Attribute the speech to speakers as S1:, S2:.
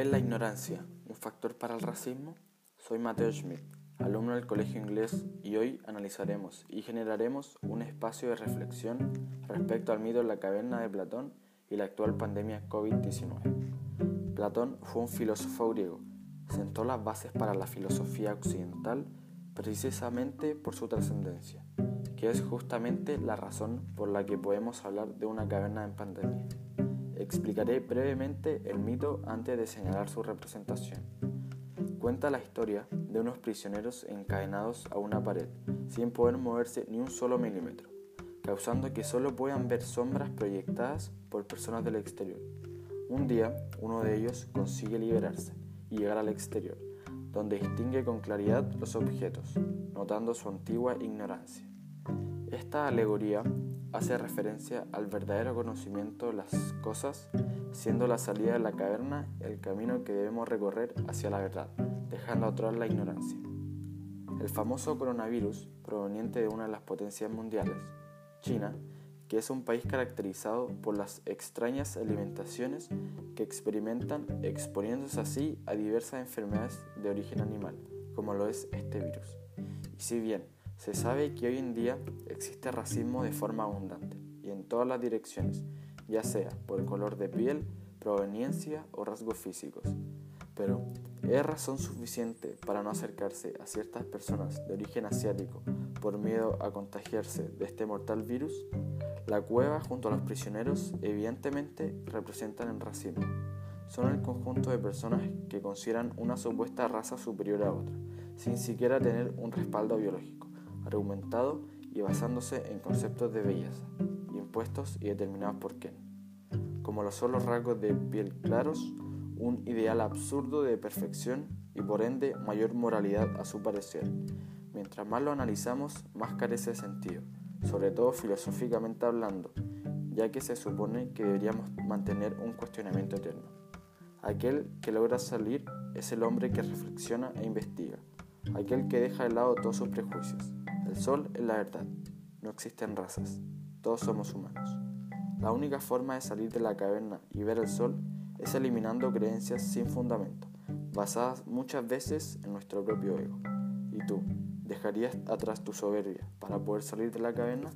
S1: ¿Es la ignorancia un factor para el racismo? Soy Mateo Schmidt, alumno del Colegio Inglés, y hoy analizaremos y generaremos un espacio de reflexión respecto al mito de la caverna de Platón y la actual pandemia COVID-19. Platón fue un filósofo griego, sentó las bases para la filosofía occidental precisamente por su trascendencia, que es justamente la razón por la que podemos hablar de una caverna en pandemia. Explicaré brevemente el mito antes de señalar su representación. Cuenta la historia de unos prisioneros encadenados a una pared, sin poder moverse ni un solo milímetro, causando que solo puedan ver sombras proyectadas por personas del exterior. Un día, uno de ellos consigue liberarse y llegar al exterior, donde distingue con claridad los objetos, notando su antigua ignorancia. Esta alegoría hace referencia al verdadero conocimiento de las cosas, siendo la salida de la caverna el camino que debemos recorrer hacia la verdad, dejando atrás la ignorancia. El famoso coronavirus, proveniente de una de las potencias mundiales, China, que es un país caracterizado por las extrañas alimentaciones que experimentan, exponiéndose así a diversas enfermedades de origen animal, como lo es este virus. Y si bien se sabe que hoy en día existe racismo de forma abundante y en todas las direcciones, ya sea por el color de piel, proveniencia o rasgos físicos. Pero, ¿es razón suficiente para no acercarse a ciertas personas de origen asiático por miedo a contagiarse de este mortal virus? La cueva junto a los prisioneros evidentemente representan el racismo. Son el conjunto de personas que consideran una supuesta raza superior a otra, sin siquiera tener un respaldo biológico argumentado y basándose en conceptos de belleza, impuestos y determinados por quién, como los solos rasgos de piel claros, un ideal absurdo de perfección y por ende mayor moralidad a su parecer. Mientras más lo analizamos, más carece de sentido, sobre todo filosóficamente hablando, ya que se supone que deberíamos mantener un cuestionamiento eterno. Aquel que logra salir es el hombre que reflexiona e investiga, aquel que deja de lado todos sus prejuicios. El sol es la verdad. No existen razas. Todos somos humanos. La única forma de salir de la caverna y ver el sol es eliminando creencias sin fundamento, basadas muchas veces en nuestro propio ego. ¿Y tú, dejarías atrás tu soberbia para poder salir de la caverna?